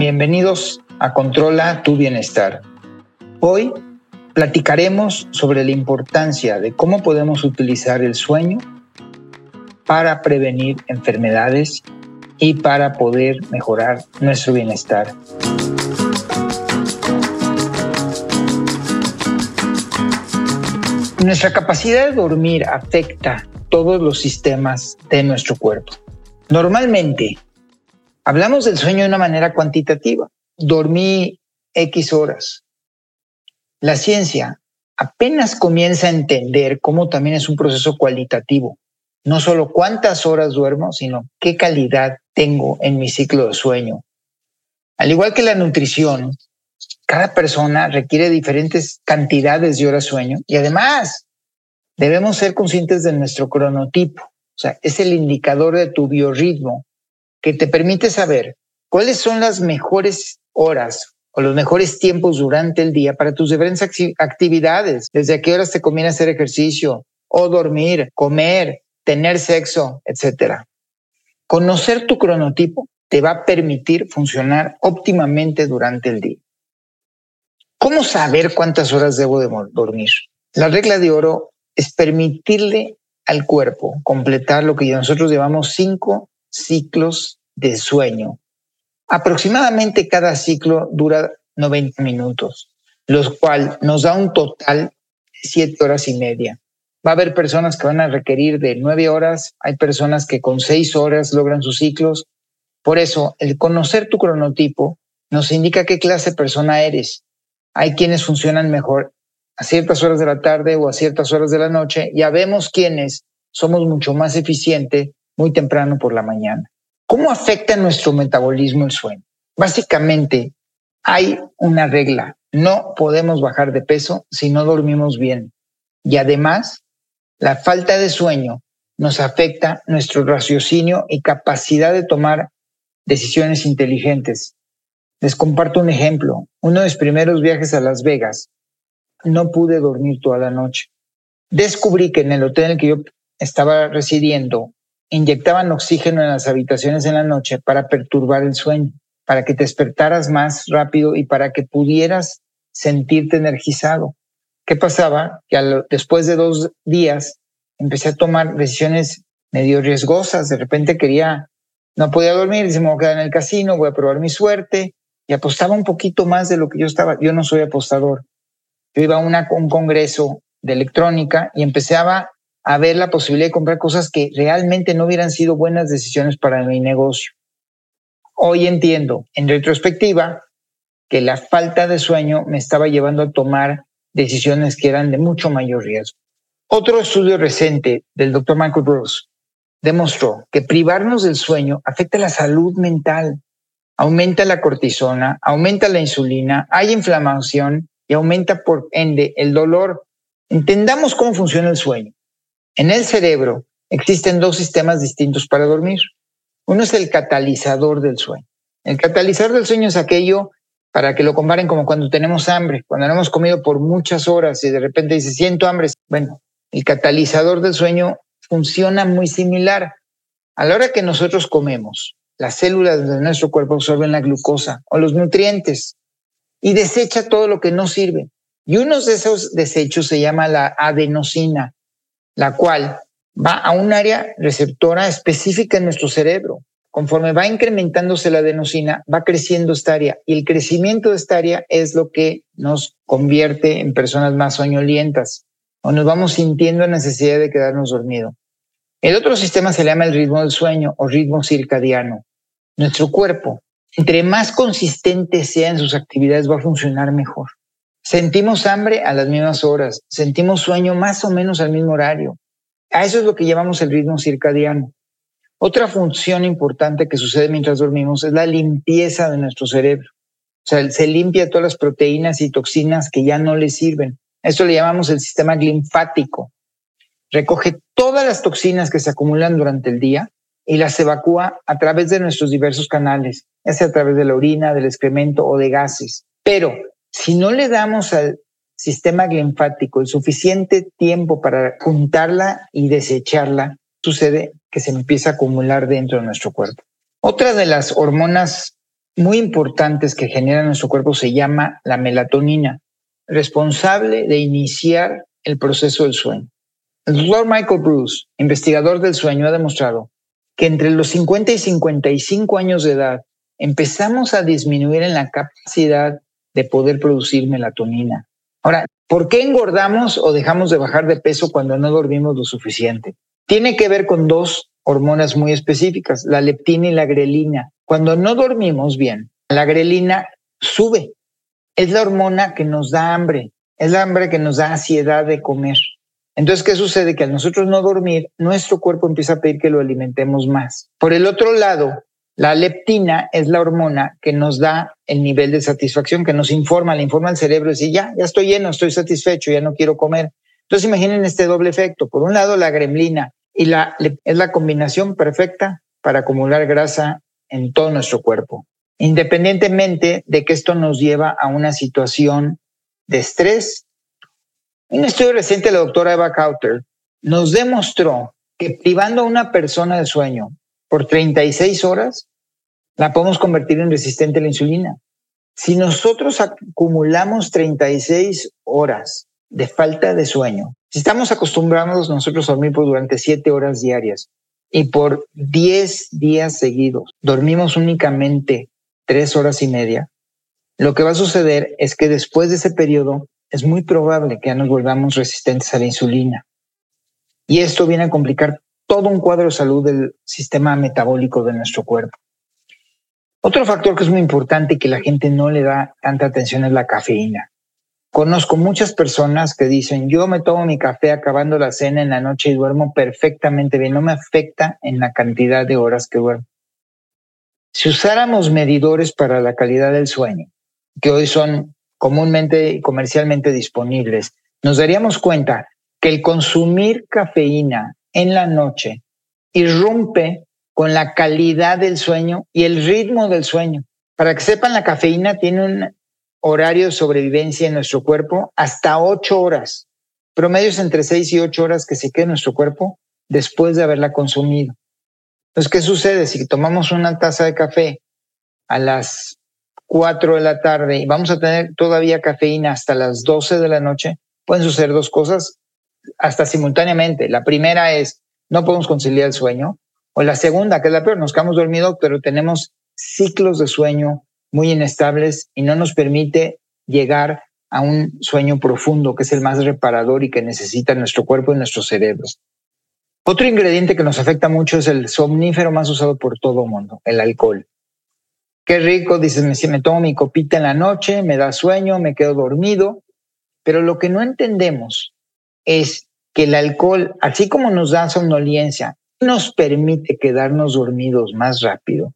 Bienvenidos a Controla tu Bienestar. Hoy platicaremos sobre la importancia de cómo podemos utilizar el sueño para prevenir enfermedades y para poder mejorar nuestro bienestar. Nuestra capacidad de dormir afecta todos los sistemas de nuestro cuerpo. Normalmente, hablamos del sueño de una manera cuantitativa. Dormí X horas. La ciencia apenas comienza a entender cómo también es un proceso cualitativo. No solo cuántas horas duermo, sino qué calidad tengo en mi ciclo de sueño. Al igual que la nutrición, cada persona requiere diferentes cantidades de horas sueño y además debemos ser conscientes de nuestro cronotipo. O sea, es el indicador de tu biorritmo que te permite saber cuáles son las mejores horas o los mejores tiempos durante el día para tus diferentes actividades. Desde qué horas te conviene hacer ejercicio o dormir, comer, tener sexo, etcétera. Conocer tu cronotipo te va a permitir funcionar óptimamente durante el día. ¿Cómo saber cuántas horas debo de dormir? La regla de oro es permitirle al cuerpo completar lo que nosotros llamamos cinco ciclos de sueño. Aproximadamente cada ciclo dura 90 minutos, los cual nos da un total de 7 horas y media. Va a haber personas que van a requerir de 9 horas, hay personas que con 6 horas logran sus ciclos. Por eso, el conocer tu cronotipo nos indica qué clase de persona eres. Hay quienes funcionan mejor a ciertas horas de la tarde o a ciertas horas de la noche, ya vemos quiénes somos mucho más eficientes muy temprano por la mañana. ¿Cómo afecta nuestro metabolismo el sueño? Básicamente, hay una regla. No podemos bajar de peso si no dormimos bien. Y además, la falta de sueño nos afecta nuestro raciocinio y capacidad de tomar decisiones inteligentes. Les comparto un ejemplo. Uno de mis primeros viajes a Las Vegas, no pude dormir toda la noche. Descubrí que en el hotel en el que yo estaba residiendo, inyectaban oxígeno en las habitaciones en la noche para perturbar el sueño, para que te despertaras más rápido y para que pudieras sentirte energizado. ¿Qué pasaba? Que después de dos días empecé a tomar decisiones medio riesgosas. De repente quería, no podía dormir, dice, me voy a quedar en el casino, voy a probar mi suerte. Y apostaba un poquito más de lo que yo estaba. Yo no soy apostador. Yo iba a una, un congreso de electrónica y empezaba a ver la posibilidad de comprar cosas que realmente no hubieran sido buenas decisiones para mi negocio. Hoy entiendo, en retrospectiva, que la falta de sueño me estaba llevando a tomar decisiones que eran de mucho mayor riesgo. Otro estudio reciente del doctor Michael Bruce demostró que privarnos del sueño afecta la salud mental, aumenta la cortisona, aumenta la insulina, hay inflamación y aumenta por ende el dolor. Entendamos cómo funciona el sueño. En el cerebro existen dos sistemas distintos para dormir. Uno es el catalizador del sueño. El catalizador del sueño es aquello para que lo comparen como cuando tenemos hambre, cuando no hemos comido por muchas horas y de repente dice, siento hambre. Bueno, el catalizador del sueño funciona muy similar. A la hora que nosotros comemos, las células de nuestro cuerpo absorben la glucosa o los nutrientes y desecha todo lo que no sirve. Y uno de esos desechos se llama la adenosina, la cual va a un área receptora específica en nuestro cerebro. Conforme va incrementándose la adenosina, va creciendo esta área y el crecimiento de esta área es lo que nos convierte en personas más soñolientas o nos vamos sintiendo necesidad de quedarnos dormidos. El otro sistema se llama el ritmo del sueño o ritmo circadiano. Nuestro cuerpo entre más consistente sea en sus actividades, va a funcionar mejor. Sentimos hambre a las mismas horas, sentimos sueño más o menos al mismo horario. A eso es lo que llamamos el ritmo circadiano. Otra función importante que sucede mientras dormimos es la limpieza de nuestro cerebro. O sea, se limpia todas las proteínas y toxinas que ya no le sirven. Eso le llamamos el sistema linfático. Recoge todas las toxinas que se acumulan durante el día y las evacúa a través de nuestros diversos canales, ya sea a través de la orina, del excremento o de gases. Pero si no le damos al sistema linfático el suficiente tiempo para juntarla y desecharla, sucede que se empieza a acumular dentro de nuestro cuerpo. Otra de las hormonas muy importantes que genera nuestro cuerpo se llama la melatonina, responsable de iniciar el proceso del sueño. El doctor Michael Bruce, investigador del sueño, ha demostrado que entre los 50 y 55 años de edad empezamos a disminuir en la capacidad de poder producir melatonina. Ahora, ¿por qué engordamos o dejamos de bajar de peso cuando no dormimos lo suficiente? Tiene que ver con dos hormonas muy específicas, la leptina y la grelina. Cuando no dormimos bien, la grelina sube. Es la hormona que nos da hambre, es la hambre que nos da ansiedad de comer. Entonces, ¿qué sucede? Que al nosotros no dormir, nuestro cuerpo empieza a pedir que lo alimentemos más. Por el otro lado, la leptina es la hormona que nos da el nivel de satisfacción, que nos informa, le informa al cerebro, y ya, ya estoy lleno, estoy satisfecho, ya no quiero comer. Entonces imaginen este doble efecto. Por un lado, la gremlina y la, es la combinación perfecta para acumular grasa en todo nuestro cuerpo, independientemente de que esto nos lleva a una situación de estrés. Un estudio reciente de la doctora Eva Cauter nos demostró que privando a una persona de sueño por 36 horas, la podemos convertir en resistente a la insulina. Si nosotros acumulamos 36 horas de falta de sueño, si estamos acostumbrados nosotros a dormir por durante 7 horas diarias y por 10 días seguidos dormimos únicamente 3 horas y media, lo que va a suceder es que después de ese periodo es muy probable que ya nos volvamos resistentes a la insulina. Y esto viene a complicar todo un cuadro de salud del sistema metabólico de nuestro cuerpo. Otro factor que es muy importante y que la gente no le da tanta atención es la cafeína. Conozco muchas personas que dicen, yo me tomo mi café acabando la cena en la noche y duermo perfectamente bien, no me afecta en la cantidad de horas que duermo. Si usáramos medidores para la calidad del sueño, que hoy son comúnmente y comercialmente disponibles, nos daríamos cuenta que el consumir cafeína en la noche irrumpe con la calidad del sueño y el ritmo del sueño. Para que sepan, la cafeína tiene un horario de sobrevivencia en nuestro cuerpo hasta ocho horas. Promedios entre seis y ocho horas que se queda en nuestro cuerpo después de haberla consumido. Entonces, ¿qué sucede? Si tomamos una taza de café a las cuatro de la tarde y vamos a tener todavía cafeína hasta las doce de la noche, pueden suceder dos cosas hasta simultáneamente. La primera es, no podemos conciliar el sueño. O la segunda, que es la peor, nos quedamos dormidos, pero tenemos ciclos de sueño muy inestables y no nos permite llegar a un sueño profundo, que es el más reparador y que necesita nuestro cuerpo y nuestros cerebros. Otro ingrediente que nos afecta mucho es el somnífero más usado por todo el mundo, el alcohol. Qué rico, dices, me tomo mi copita en la noche, me da sueño, me quedo dormido, pero lo que no entendemos es que el alcohol, así como nos da somnolencia, nos permite quedarnos dormidos más rápido,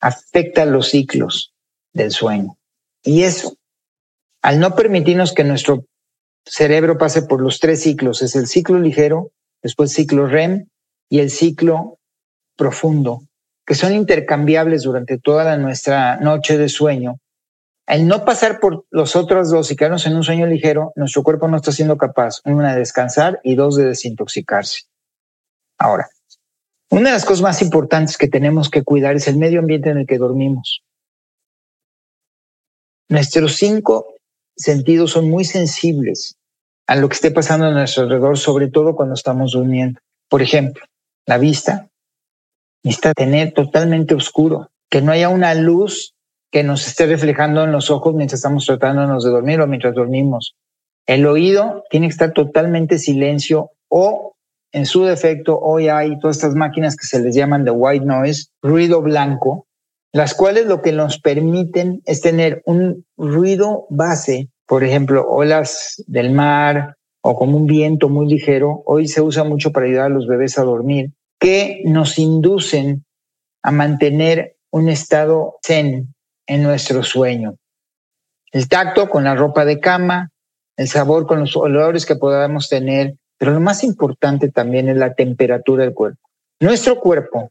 afecta los ciclos del sueño. Y eso, al no permitirnos que nuestro cerebro pase por los tres ciclos, es el ciclo ligero, después ciclo REM y el ciclo profundo, que son intercambiables durante toda nuestra noche de sueño, al no pasar por los otros dos y quedarnos en un sueño ligero, nuestro cuerpo no está siendo capaz, una, de descansar y dos, de desintoxicarse. Ahora, una de las cosas más importantes que tenemos que cuidar es el medio ambiente en el que dormimos. Nuestros cinco sentidos son muy sensibles a lo que esté pasando a nuestro alrededor, sobre todo cuando estamos durmiendo. Por ejemplo, la vista necesita tener totalmente oscuro, que no haya una luz que nos esté reflejando en los ojos mientras estamos tratándonos de dormir o mientras dormimos. El oído tiene que estar totalmente silencio o en su defecto hoy hay todas estas máquinas que se les llaman de white noise, ruido blanco, las cuales lo que nos permiten es tener un ruido base, por ejemplo, olas del mar o como un viento muy ligero. Hoy se usa mucho para ayudar a los bebés a dormir, que nos inducen a mantener un estado zen, en nuestro sueño. El tacto con la ropa de cama, el sabor con los olores que podamos tener, pero lo más importante también es la temperatura del cuerpo. Nuestro cuerpo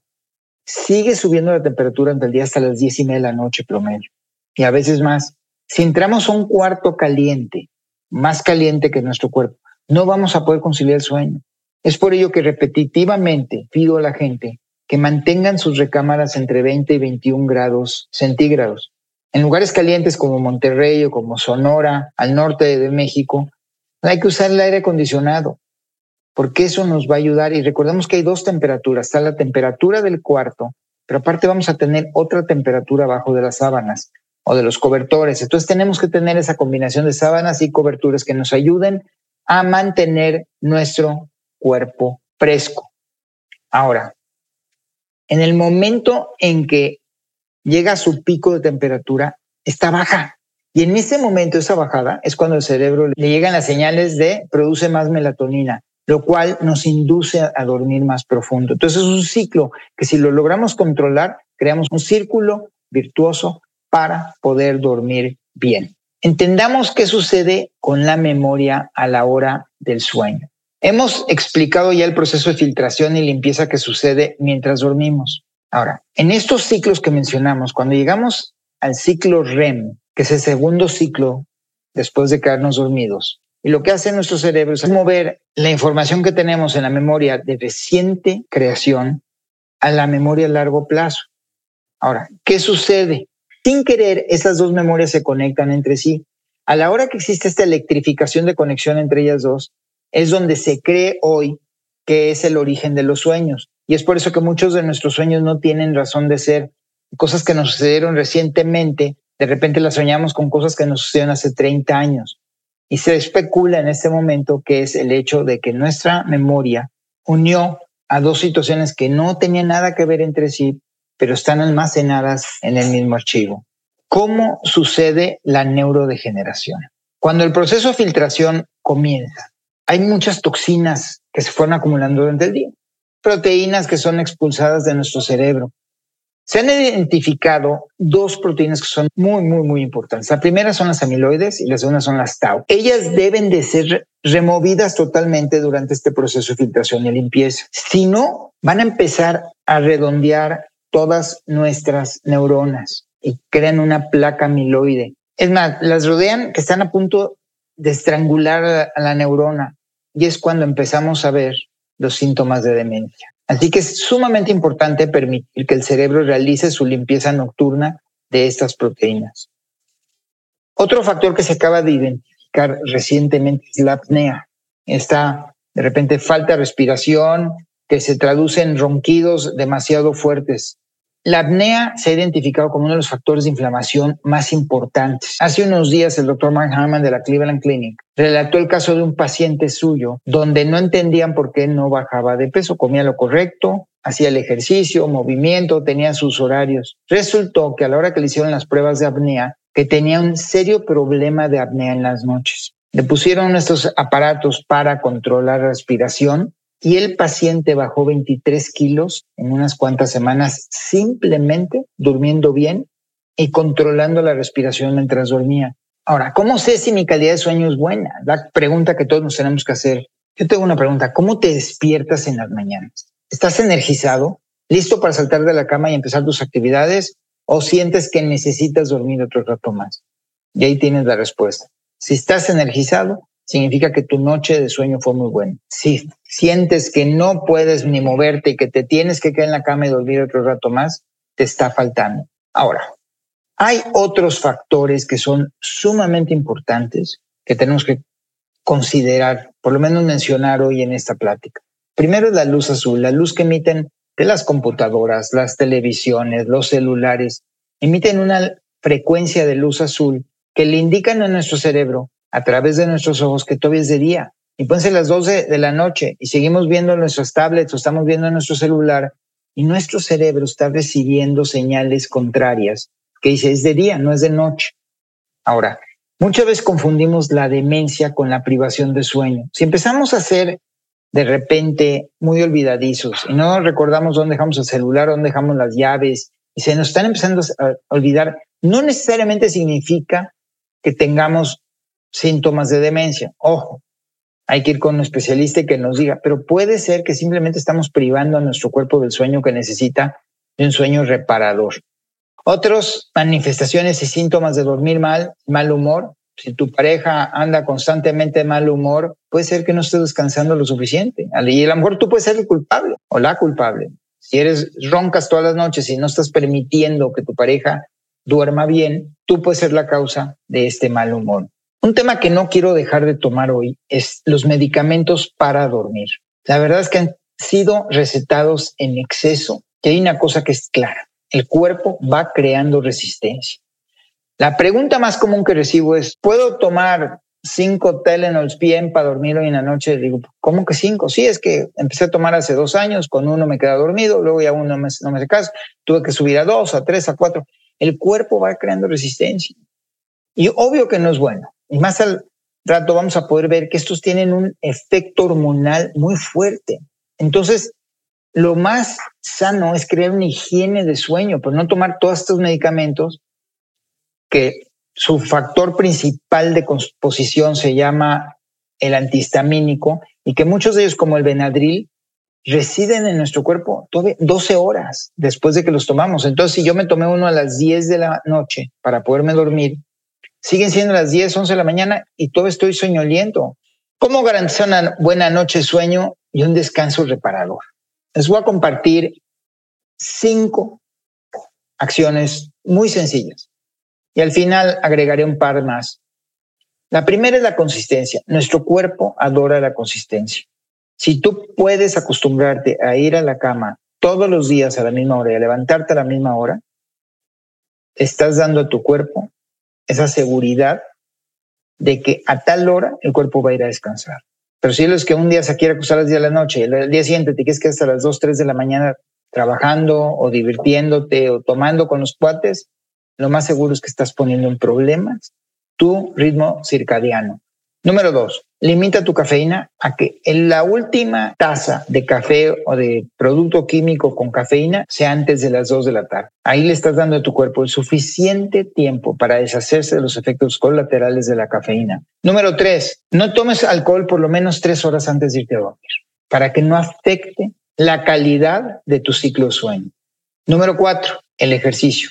sigue subiendo la temperatura entre el día hasta las diez y media de la noche promedio, y a veces más. Si entramos a un cuarto caliente, más caliente que nuestro cuerpo, no vamos a poder conciliar el sueño. Es por ello que repetitivamente pido a la gente que mantengan sus recámaras entre 20 y 21 grados centígrados. En lugares calientes como Monterrey o como Sonora, al norte de México, hay que usar el aire acondicionado, porque eso nos va a ayudar. Y recordemos que hay dos temperaturas. Está la temperatura del cuarto, pero aparte vamos a tener otra temperatura abajo de las sábanas o de los cobertores. Entonces tenemos que tener esa combinación de sábanas y coberturas que nos ayuden a mantener nuestro cuerpo fresco. Ahora, en el momento en que llega a su pico de temperatura, está baja. Y en ese momento, esa bajada, es cuando el cerebro le llegan las señales de produce más melatonina, lo cual nos induce a dormir más profundo. Entonces es un ciclo que si lo logramos controlar, creamos un círculo virtuoso para poder dormir bien. Entendamos qué sucede con la memoria a la hora del sueño. Hemos explicado ya el proceso de filtración y limpieza que sucede mientras dormimos. Ahora, en estos ciclos que mencionamos, cuando llegamos al ciclo REM, que es el segundo ciclo después de quedarnos dormidos, y lo que hace nuestro cerebro es mover la información que tenemos en la memoria de reciente creación a la memoria a largo plazo. Ahora, ¿qué sucede? Sin querer, esas dos memorias se conectan entre sí. A la hora que existe esta electrificación de conexión entre ellas dos, es donde se cree hoy que es el origen de los sueños. Y es por eso que muchos de nuestros sueños no tienen razón de ser. Cosas que nos sucedieron recientemente, de repente las soñamos con cosas que nos sucedieron hace 30 años. Y se especula en este momento que es el hecho de que nuestra memoria unió a dos situaciones que no tenían nada que ver entre sí, pero están almacenadas en el mismo archivo. ¿Cómo sucede la neurodegeneración? Cuando el proceso de filtración comienza, hay muchas toxinas que se fueron acumulando durante el día, proteínas que son expulsadas de nuestro cerebro. Se han identificado dos proteínas que son muy, muy, muy importantes. La primera son las amiloides y la segunda son las tau. Ellas deben de ser removidas totalmente durante este proceso de filtración y limpieza. Si no, van a empezar a redondear todas nuestras neuronas y crean una placa amiloide. Es más, las rodean que están a punto de estrangular a la neurona y es cuando empezamos a ver los síntomas de demencia. Así que es sumamente importante permitir que el cerebro realice su limpieza nocturna de estas proteínas. Otro factor que se acaba de identificar recientemente es la apnea. Esta, de repente, falta de respiración que se traduce en ronquidos demasiado fuertes. La apnea se ha identificado como uno de los factores de inflamación más importantes. Hace unos días el doctor Mark Harman de la Cleveland Clinic relató el caso de un paciente suyo donde no entendían por qué no bajaba de peso, comía lo correcto, hacía el ejercicio, movimiento, tenía sus horarios. Resultó que a la hora que le hicieron las pruebas de apnea, que tenía un serio problema de apnea en las noches. Le pusieron estos aparatos para controlar la respiración y el paciente bajó 23 kilos en unas cuantas semanas simplemente durmiendo bien y controlando la respiración mientras dormía. Ahora, ¿cómo sé si mi calidad de sueño es buena? La pregunta que todos nos tenemos que hacer. Yo tengo una pregunta, ¿cómo te despiertas en las mañanas? ¿Estás energizado? ¿Listo para saltar de la cama y empezar tus actividades? ¿O sientes que necesitas dormir otro rato más? Y ahí tienes la respuesta. Si estás energizado, significa que tu noche de sueño fue muy buena. Si sientes que no puedes ni moverte y que te tienes que quedar en la cama y dormir otro rato más, te está faltando. Ahora, hay otros factores que son sumamente importantes que tenemos que considerar, por lo menos mencionar hoy en esta plática. Primero la luz azul, la luz que emiten de las computadoras, las televisiones, los celulares, emiten una frecuencia de luz azul que le indican a nuestro cerebro a través de nuestros ojos que todavía es de día. Y pueden ser las 12 de la noche y seguimos viendo nuestras tablets o estamos viendo nuestro celular y nuestro cerebro está recibiendo señales contrarias que dice es de día, no es de noche. Ahora, muchas veces confundimos la demencia con la privación de sueño. Si empezamos a ser de repente muy olvidadizos y no recordamos dónde dejamos el celular, dónde dejamos las llaves y se nos están empezando a olvidar, no necesariamente significa que tengamos síntomas de demencia. Ojo, hay que ir con un especialista que nos diga, pero puede ser que simplemente estamos privando a nuestro cuerpo del sueño que necesita de un sueño reparador. Otras manifestaciones y síntomas de dormir mal, mal humor. Si tu pareja anda constantemente de mal humor, puede ser que no esté descansando lo suficiente. Y a lo mejor tú puedes ser el culpable o la culpable. si eres roncas todas las noches y no estás permitiendo que tu pareja duerma bien, tú puedes ser la causa de este mal humor. Un tema que no quiero dejar de tomar hoy es los medicamentos para dormir. La verdad es que han sido recetados en exceso y hay una cosa que es clara. El cuerpo va creando resistencia. La pregunta más común que recibo es, ¿puedo tomar cinco Tylenols PM para dormir hoy en la noche? Digo, ¿cómo que cinco? Sí, es que empecé a tomar hace dos años, con uno me queda dormido, luego ya uno no me hace caso, tuve que subir a dos, a tres, a cuatro. El cuerpo va creando resistencia. Y obvio que no es bueno. Y más al rato vamos a poder ver que estos tienen un efecto hormonal muy fuerte. Entonces, lo más sano es crear una higiene de sueño, pues no tomar todos estos medicamentos que su factor principal de composición se llama el antihistamínico y que muchos de ellos, como el Benadryl, residen en nuestro cuerpo 12 horas después de que los tomamos. Entonces, si yo me tomé uno a las 10 de la noche para poderme dormir, siguen siendo las 10, 11 de la mañana y todo estoy soñoliento. ¿Cómo garantizar una buena noche sueño y un descanso reparador? Les voy a compartir cinco acciones muy sencillas y al final agregaré un par más. La primera es la consistencia. Nuestro cuerpo adora la consistencia. Si tú puedes acostumbrarte a ir a la cama todos los días a la misma hora y a levantarte a la misma hora, estás dando a tu cuerpo esa seguridad de que a tal hora el cuerpo va a ir a descansar. Pero si es que un día se quiere acostar a las 10 de la noche el día siguiente te quieres quedar hasta las 2, 3 de la mañana trabajando o divirtiéndote o tomando con los cuates, lo más seguro es que estás poniendo en problemas tu ritmo circadiano. Número dos, limita tu cafeína a que en la última taza de café o de producto químico con cafeína sea antes de las dos de la tarde. Ahí le estás dando a tu cuerpo el suficiente tiempo para deshacerse de los efectos colaterales de la cafeína. Número tres, no tomes alcohol por lo menos tres horas antes de irte a dormir para que no afecte la calidad de tu ciclo de sueño. Número cuatro, el ejercicio.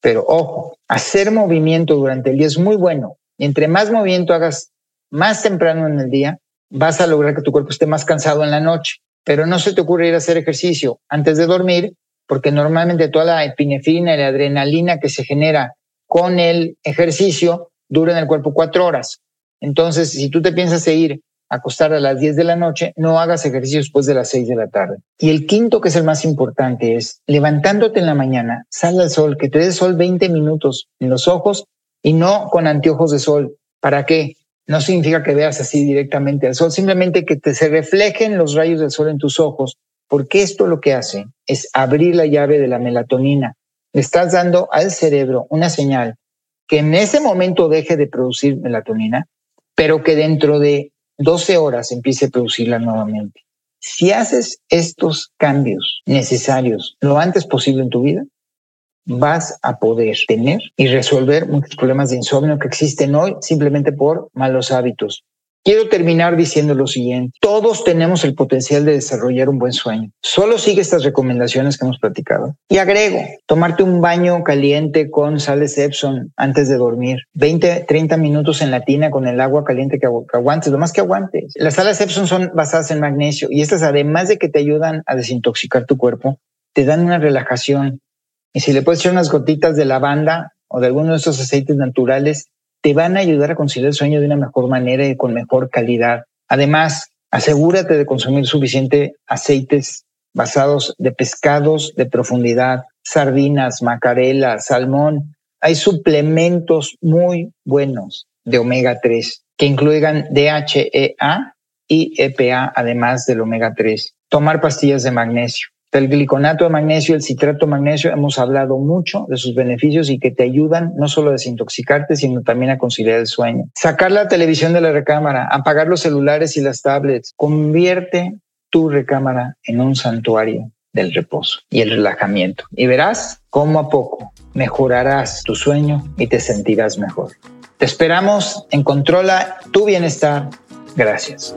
Pero ojo, hacer movimiento durante el día es muy bueno. entre más movimiento hagas más temprano en el día, vas a lograr que tu cuerpo esté más cansado en la noche. Pero no se te ocurre ir a hacer ejercicio antes de dormir, porque normalmente toda la epinefrina y la adrenalina que se genera con el ejercicio dura en el cuerpo cuatro horas. Entonces, si tú te piensas ir a acostar a las 10 de la noche, no hagas ejercicio después de las 6 de la tarde. Y el quinto, que es el más importante, es levantándote en la mañana, sal al sol, que te dé sol 20 minutos en los ojos y no con anteojos de sol. ¿Para qué? No significa que veas así directamente al sol, simplemente que te se reflejen los rayos del sol en tus ojos, porque esto lo que hace es abrir la llave de la melatonina. Le estás dando al cerebro una señal que en ese momento deje de producir melatonina, pero que dentro de 12 horas empiece a producirla nuevamente. Si haces estos cambios necesarios lo antes posible en tu vida, vas a poder tener y resolver muchos problemas de insomnio que existen hoy simplemente por malos hábitos. Quiero terminar diciendo lo siguiente. Todos tenemos el potencial de desarrollar un buen sueño. Solo sigue estas recomendaciones que hemos platicado. Y agrego, tomarte un baño caliente con sales Epson antes de dormir. 20, 30 minutos en la tina con el agua caliente que, aguantes, lo más que aguantes. Las sales Epson son basadas en magnesio y estas además de que te ayudan a desintoxicar tu cuerpo, te dan una relajación, y si le puedes echar unas gotitas de lavanda o de alguno de estos aceites naturales, te van a ayudar a conciliar el sueño de una mejor manera y con mejor calidad. Además, asegúrate de consumir suficiente aceites basados de pescados de profundidad, sardinas, macarela, salmón. Hay suplementos muy buenos de omega 3 que incluyan DHEA y EPA, además del omega 3. Tomar pastillas de magnesio el gliconato de magnesio, el citrato de magnesio, hemos hablado mucho de sus beneficios y que te ayudan no solo a desintoxicarte, sino también a conciliar el sueño. Sacar la televisión de la recámara, apagar los celulares y las tablets, convierte tu recámara en un santuario del reposo y el relajamiento. Y verás cómo a poco mejorarás tu sueño y te sentirás mejor. Te esperamos en Controla tu bienestar. Gracias.